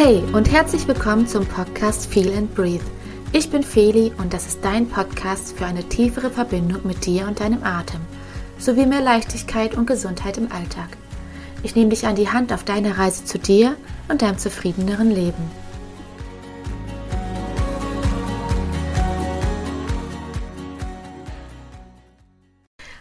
Hey und herzlich willkommen zum Podcast Feel and Breathe. Ich bin Feli und das ist dein Podcast für eine tiefere Verbindung mit dir und deinem Atem, sowie mehr Leichtigkeit und Gesundheit im Alltag. Ich nehme dich an die Hand auf deiner Reise zu dir und deinem zufriedeneren Leben.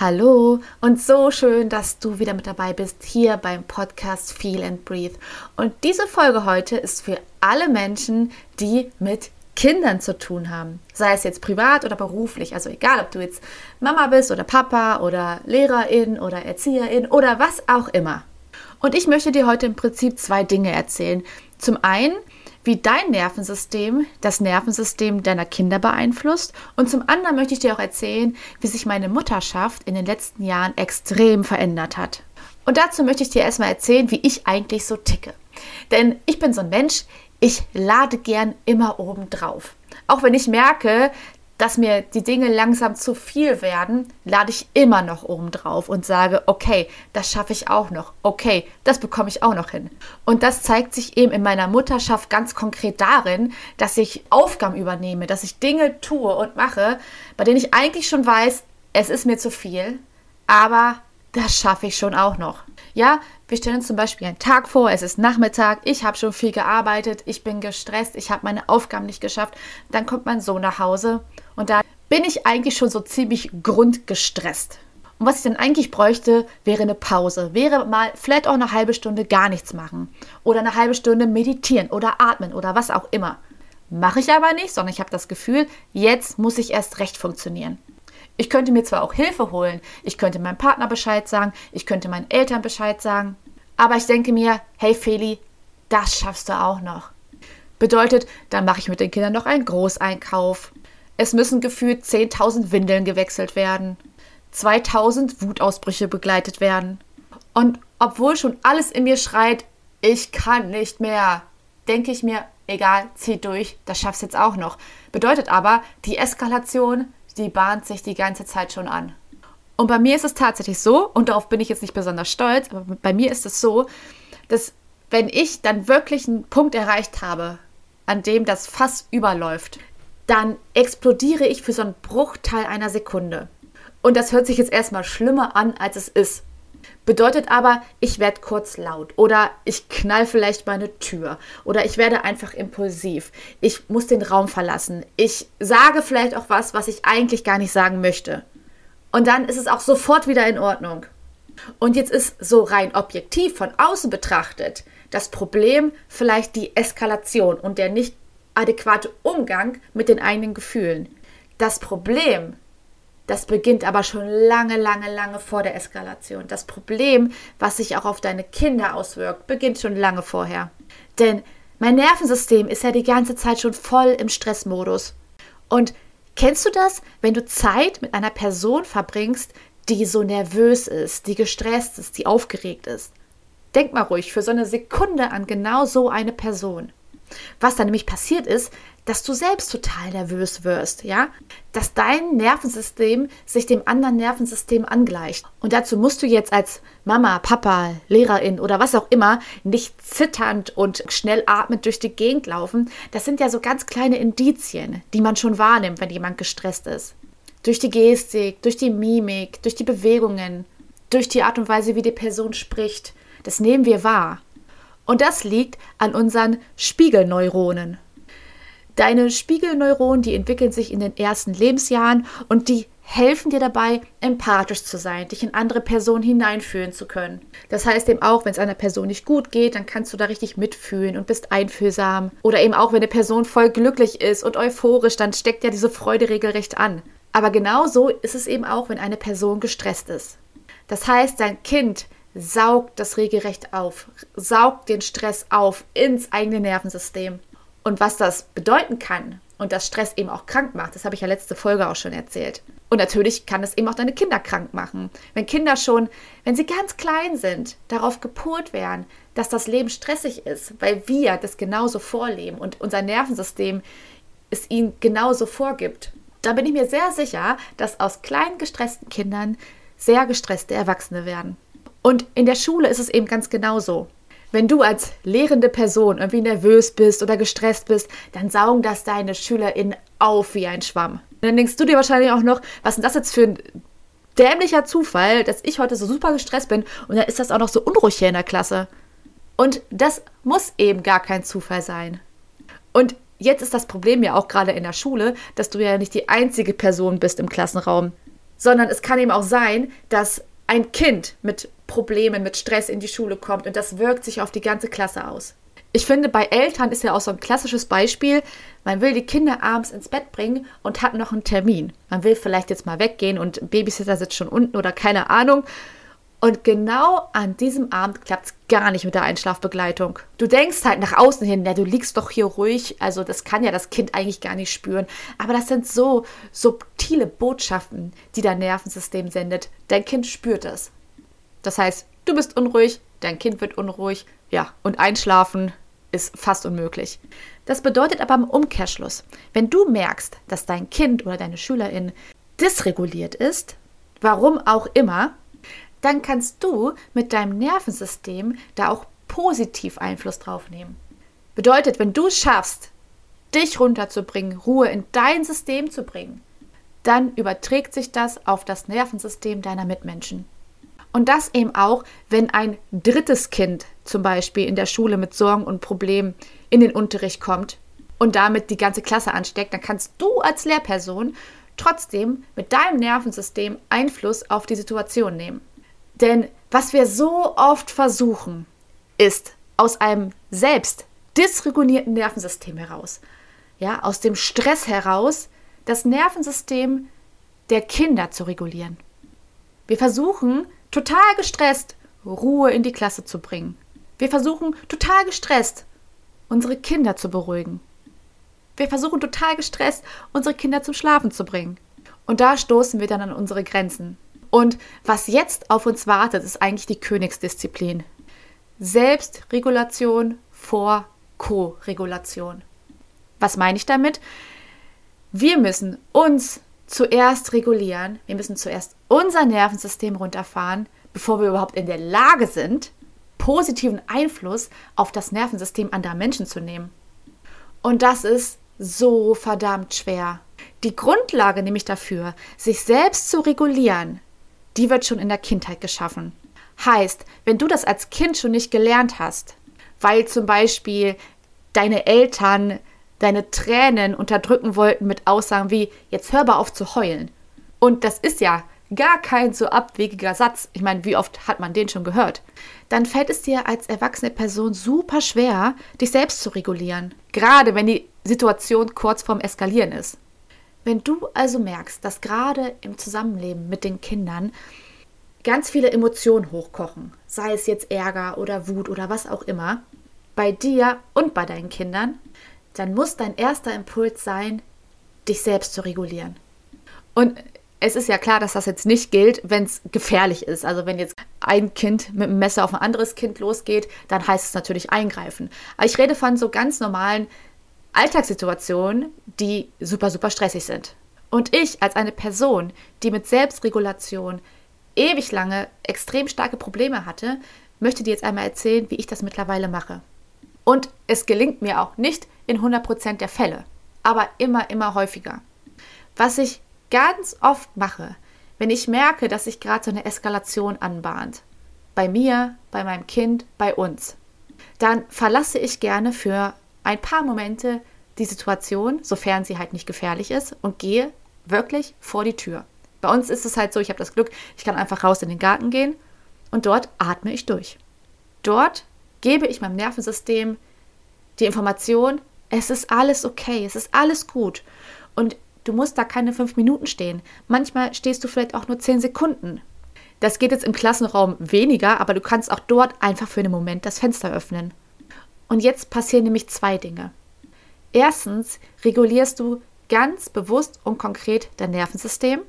Hallo und so schön, dass du wieder mit dabei bist hier beim Podcast Feel and Breathe. Und diese Folge heute ist für alle Menschen, die mit Kindern zu tun haben. Sei es jetzt privat oder beruflich. Also egal, ob du jetzt Mama bist oder Papa oder Lehrerin oder Erzieherin oder was auch immer. Und ich möchte dir heute im Prinzip zwei Dinge erzählen. Zum einen, wie dein Nervensystem das Nervensystem deiner Kinder beeinflusst. Und zum anderen möchte ich dir auch erzählen, wie sich meine Mutterschaft in den letzten Jahren extrem verändert hat. Und dazu möchte ich dir erstmal erzählen, wie ich eigentlich so ticke. Denn ich bin so ein Mensch, ich lade gern immer oben drauf. Auch wenn ich merke, dass mir die Dinge langsam zu viel werden, lade ich immer noch oben drauf und sage, okay, das schaffe ich auch noch. Okay, das bekomme ich auch noch hin. Und das zeigt sich eben in meiner Mutterschaft ganz konkret darin, dass ich Aufgaben übernehme, dass ich Dinge tue und mache, bei denen ich eigentlich schon weiß, es ist mir zu viel, aber das schaffe ich schon auch noch. Ja, wir stellen uns zum Beispiel einen Tag vor, es ist Nachmittag, ich habe schon viel gearbeitet, ich bin gestresst, ich habe meine Aufgaben nicht geschafft. Dann kommt mein Sohn nach Hause und da bin ich eigentlich schon so ziemlich grundgestresst. Und was ich dann eigentlich bräuchte, wäre eine Pause. Wäre mal vielleicht auch eine halbe Stunde gar nichts machen. Oder eine halbe Stunde meditieren oder atmen oder was auch immer. Mache ich aber nicht, sondern ich habe das Gefühl, jetzt muss ich erst recht funktionieren. Ich könnte mir zwar auch Hilfe holen, ich könnte meinem Partner Bescheid sagen, ich könnte meinen Eltern Bescheid sagen, aber ich denke mir, hey Feli, das schaffst du auch noch. Bedeutet, dann mache ich mit den Kindern noch einen Großeinkauf. Es müssen gefühlt 10.000 Windeln gewechselt werden, 2.000 Wutausbrüche begleitet werden. Und obwohl schon alles in mir schreit, ich kann nicht mehr, denke ich mir, egal, zieh durch, das schaffst jetzt auch noch. Bedeutet aber, die Eskalation die bahnt sich die ganze Zeit schon an. Und bei mir ist es tatsächlich so, und darauf bin ich jetzt nicht besonders stolz, aber bei mir ist es so, dass wenn ich dann wirklich einen Punkt erreicht habe, an dem das Fass überläuft, dann explodiere ich für so einen Bruchteil einer Sekunde. Und das hört sich jetzt erstmal schlimmer an, als es ist. Bedeutet aber, ich werde kurz laut oder ich knall vielleicht meine Tür oder ich werde einfach impulsiv. Ich muss den Raum verlassen. Ich sage vielleicht auch was, was ich eigentlich gar nicht sagen möchte. Und dann ist es auch sofort wieder in Ordnung. Und jetzt ist so rein objektiv von außen betrachtet das Problem vielleicht die Eskalation und der nicht adäquate Umgang mit den eigenen Gefühlen. Das Problem das beginnt aber schon lange, lange, lange vor der Eskalation. Das Problem, was sich auch auf deine Kinder auswirkt, beginnt schon lange vorher. Denn mein Nervensystem ist ja die ganze Zeit schon voll im Stressmodus. Und kennst du das, wenn du Zeit mit einer Person verbringst, die so nervös ist, die gestresst ist, die aufgeregt ist? Denk mal ruhig für so eine Sekunde an genau so eine Person. Was da nämlich passiert ist, dass du selbst total nervös wirst, ja? Dass dein Nervensystem sich dem anderen Nervensystem angleicht. Und dazu musst du jetzt als Mama, Papa, Lehrerin oder was auch immer nicht zitternd und schnell atmend durch die Gegend laufen. Das sind ja so ganz kleine Indizien, die man schon wahrnimmt, wenn jemand gestresst ist. Durch die Gestik, durch die Mimik, durch die Bewegungen, durch die Art und Weise, wie die Person spricht. Das nehmen wir wahr. Und das liegt an unseren Spiegelneuronen. Deine Spiegelneuronen, die entwickeln sich in den ersten Lebensjahren und die helfen dir dabei, empathisch zu sein, dich in andere Personen hineinfühlen zu können. Das heißt eben auch, wenn es einer Person nicht gut geht, dann kannst du da richtig mitfühlen und bist einfühlsam. Oder eben auch, wenn eine Person voll glücklich ist und euphorisch, dann steckt ja diese Freude regelrecht an. Aber genauso ist es eben auch, wenn eine Person gestresst ist. Das heißt, dein Kind saugt das regelrecht auf, saugt den Stress auf ins eigene Nervensystem. Und was das bedeuten kann und dass Stress eben auch krank macht, das habe ich ja letzte Folge auch schon erzählt. Und natürlich kann es eben auch deine Kinder krank machen. Wenn Kinder schon, wenn sie ganz klein sind, darauf gepolt werden, dass das Leben stressig ist, weil wir das genauso vorleben und unser Nervensystem es ihnen genauso vorgibt, da bin ich mir sehr sicher, dass aus kleinen gestressten Kindern sehr gestresste Erwachsene werden. Und in der Schule ist es eben ganz genauso. Wenn du als lehrende Person irgendwie nervös bist oder gestresst bist, dann saugen das deine SchülerInnen auf wie ein Schwamm. Und dann denkst du dir wahrscheinlich auch noch, was ist das jetzt für ein dämlicher Zufall, dass ich heute so super gestresst bin und dann ist das auch noch so unruhig hier in der Klasse. Und das muss eben gar kein Zufall sein. Und jetzt ist das Problem ja auch gerade in der Schule, dass du ja nicht die einzige Person bist im Klassenraum, sondern es kann eben auch sein, dass ein Kind mit Problemen, mit Stress in die Schule kommt und das wirkt sich auf die ganze Klasse aus. Ich finde, bei Eltern ist ja auch so ein klassisches Beispiel, man will die Kinder abends ins Bett bringen und hat noch einen Termin. Man will vielleicht jetzt mal weggehen und Babysitter sitzt schon unten oder keine Ahnung. Und genau an diesem Abend klappt es gar nicht mit der Einschlafbegleitung. Du denkst halt nach außen hin, ja, du liegst doch hier ruhig. Also das kann ja das Kind eigentlich gar nicht spüren. Aber das sind so subtile Botschaften, die dein Nervensystem sendet. Dein Kind spürt es. Das heißt, du bist unruhig, dein Kind wird unruhig. Ja, und einschlafen ist fast unmöglich. Das bedeutet aber im Umkehrschluss, wenn du merkst, dass dein Kind oder deine Schülerin dysreguliert ist, warum auch immer, dann kannst du mit deinem Nervensystem da auch positiv Einfluss drauf nehmen. Bedeutet, wenn du es schaffst, dich runterzubringen, Ruhe in dein System zu bringen, dann überträgt sich das auf das Nervensystem deiner Mitmenschen. Und das eben auch, wenn ein drittes Kind zum Beispiel in der Schule mit Sorgen und Problemen in den Unterricht kommt und damit die ganze Klasse ansteckt, dann kannst du als Lehrperson trotzdem mit deinem Nervensystem Einfluss auf die Situation nehmen. Denn was wir so oft versuchen, ist aus einem selbst dysregulierten Nervensystem heraus, ja, aus dem Stress heraus, das Nervensystem der Kinder zu regulieren. Wir versuchen, total gestresst Ruhe in die Klasse zu bringen. Wir versuchen, total gestresst unsere Kinder zu beruhigen. Wir versuchen, total gestresst unsere Kinder zum Schlafen zu bringen. Und da stoßen wir dann an unsere Grenzen. Und was jetzt auf uns wartet, ist eigentlich die Königsdisziplin. Selbstregulation vor Co-Regulation. Was meine ich damit? Wir müssen uns zuerst regulieren, wir müssen zuerst unser Nervensystem runterfahren, bevor wir überhaupt in der Lage sind, positiven Einfluss auf das Nervensystem anderer Menschen zu nehmen. Und das ist so verdammt schwer. Die Grundlage nämlich dafür, sich selbst zu regulieren, die wird schon in der Kindheit geschaffen. Heißt, wenn du das als Kind schon nicht gelernt hast, weil zum Beispiel deine Eltern deine Tränen unterdrücken wollten mit Aussagen wie, jetzt hör mal auf zu heulen. Und das ist ja gar kein so abwegiger Satz. Ich meine, wie oft hat man den schon gehört? Dann fällt es dir als erwachsene Person super schwer, dich selbst zu regulieren. Gerade wenn die Situation kurz vorm Eskalieren ist. Wenn du also merkst, dass gerade im Zusammenleben mit den Kindern ganz viele Emotionen hochkochen, sei es jetzt Ärger oder Wut oder was auch immer, bei dir und bei deinen Kindern, dann muss dein erster Impuls sein, dich selbst zu regulieren. Und es ist ja klar, dass das jetzt nicht gilt, wenn es gefährlich ist. Also wenn jetzt ein Kind mit einem Messer auf ein anderes Kind losgeht, dann heißt es natürlich eingreifen. Aber ich rede von so ganz normalen Alltagssituationen, die super, super stressig sind. Und ich als eine Person, die mit Selbstregulation ewig lange extrem starke Probleme hatte, möchte dir jetzt einmal erzählen, wie ich das mittlerweile mache. Und es gelingt mir auch nicht in 100% der Fälle, aber immer, immer häufiger. Was ich ganz oft mache, wenn ich merke, dass sich gerade so eine Eskalation anbahnt, bei mir, bei meinem Kind, bei uns, dann verlasse ich gerne für ein paar Momente die Situation, sofern sie halt nicht gefährlich ist, und gehe wirklich vor die Tür. Bei uns ist es halt so, ich habe das Glück, ich kann einfach raus in den Garten gehen und dort atme ich durch. Dort gebe ich meinem Nervensystem die Information, es ist alles okay, es ist alles gut. Und du musst da keine fünf Minuten stehen. Manchmal stehst du vielleicht auch nur zehn Sekunden. Das geht jetzt im Klassenraum weniger, aber du kannst auch dort einfach für einen Moment das Fenster öffnen. Und jetzt passieren nämlich zwei Dinge. Erstens regulierst du ganz bewusst und konkret dein Nervensystem.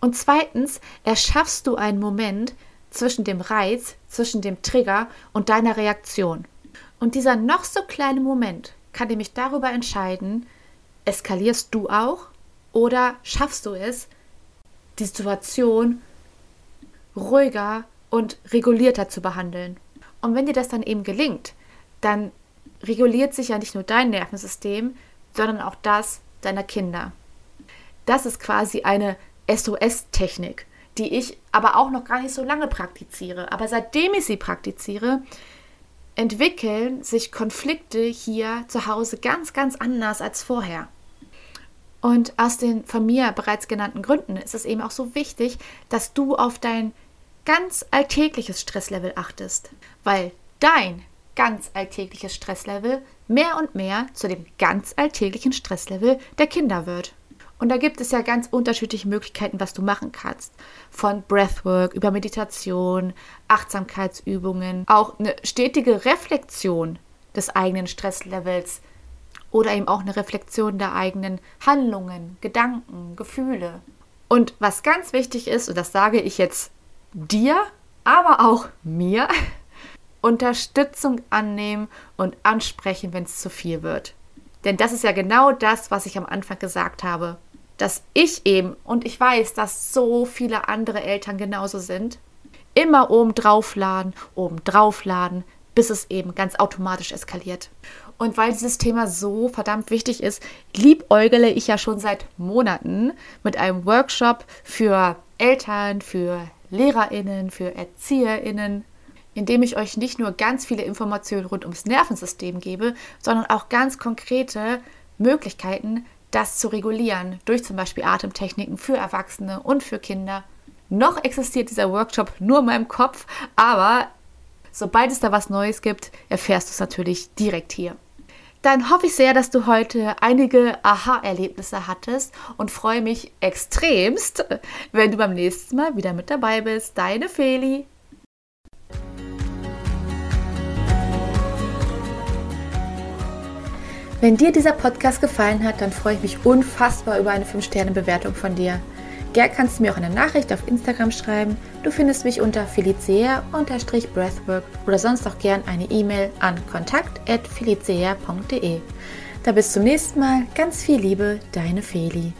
Und zweitens erschaffst du einen Moment zwischen dem Reiz, zwischen dem Trigger und deiner Reaktion. Und dieser noch so kleine Moment kann nämlich darüber entscheiden, eskalierst du auch oder schaffst du es, die Situation ruhiger und regulierter zu behandeln. Und wenn dir das dann eben gelingt, dann reguliert sich ja nicht nur dein Nervensystem, sondern auch das deiner Kinder. Das ist quasi eine SOS-Technik, die ich aber auch noch gar nicht so lange praktiziere. Aber seitdem ich sie praktiziere, entwickeln sich Konflikte hier zu Hause ganz, ganz anders als vorher. Und aus den von mir bereits genannten Gründen ist es eben auch so wichtig, dass du auf dein ganz alltägliches Stresslevel achtest, weil dein ganz alltägliches Stresslevel mehr und mehr zu dem ganz alltäglichen Stresslevel der Kinder wird. Und da gibt es ja ganz unterschiedliche Möglichkeiten, was du machen kannst. Von Breathwork über Meditation, Achtsamkeitsübungen, auch eine stetige Reflexion des eigenen Stresslevels oder eben auch eine Reflexion der eigenen Handlungen, Gedanken, Gefühle. Und was ganz wichtig ist, und das sage ich jetzt dir, aber auch mir, Unterstützung annehmen und ansprechen, wenn es zu viel wird. Denn das ist ja genau das, was ich am Anfang gesagt habe dass ich eben, und ich weiß, dass so viele andere Eltern genauso sind, immer oben draufladen, oben draufladen, bis es eben ganz automatisch eskaliert. Und weil dieses Thema so verdammt wichtig ist, liebäugele ich ja schon seit Monaten mit einem Workshop für Eltern, für LehrerInnen, für ErzieherInnen, in dem ich euch nicht nur ganz viele Informationen rund ums Nervensystem gebe, sondern auch ganz konkrete Möglichkeiten, das zu regulieren durch zum Beispiel Atemtechniken für Erwachsene und für Kinder. Noch existiert dieser Workshop nur in meinem Kopf, aber sobald es da was Neues gibt, erfährst du es natürlich direkt hier. Dann hoffe ich sehr, dass du heute einige Aha-Erlebnisse hattest und freue mich extremst, wenn du beim nächsten Mal wieder mit dabei bist. Deine Feli. Wenn dir dieser Podcast gefallen hat, dann freue ich mich unfassbar über eine 5-Sterne-Bewertung von dir. Gern kannst du mir auch eine Nachricht auf Instagram schreiben. Du findest mich unter felicea-breathwork oder sonst auch gern eine E-Mail an kontakt.felicea.de. Da bis zum nächsten Mal. Ganz viel Liebe, deine Feli.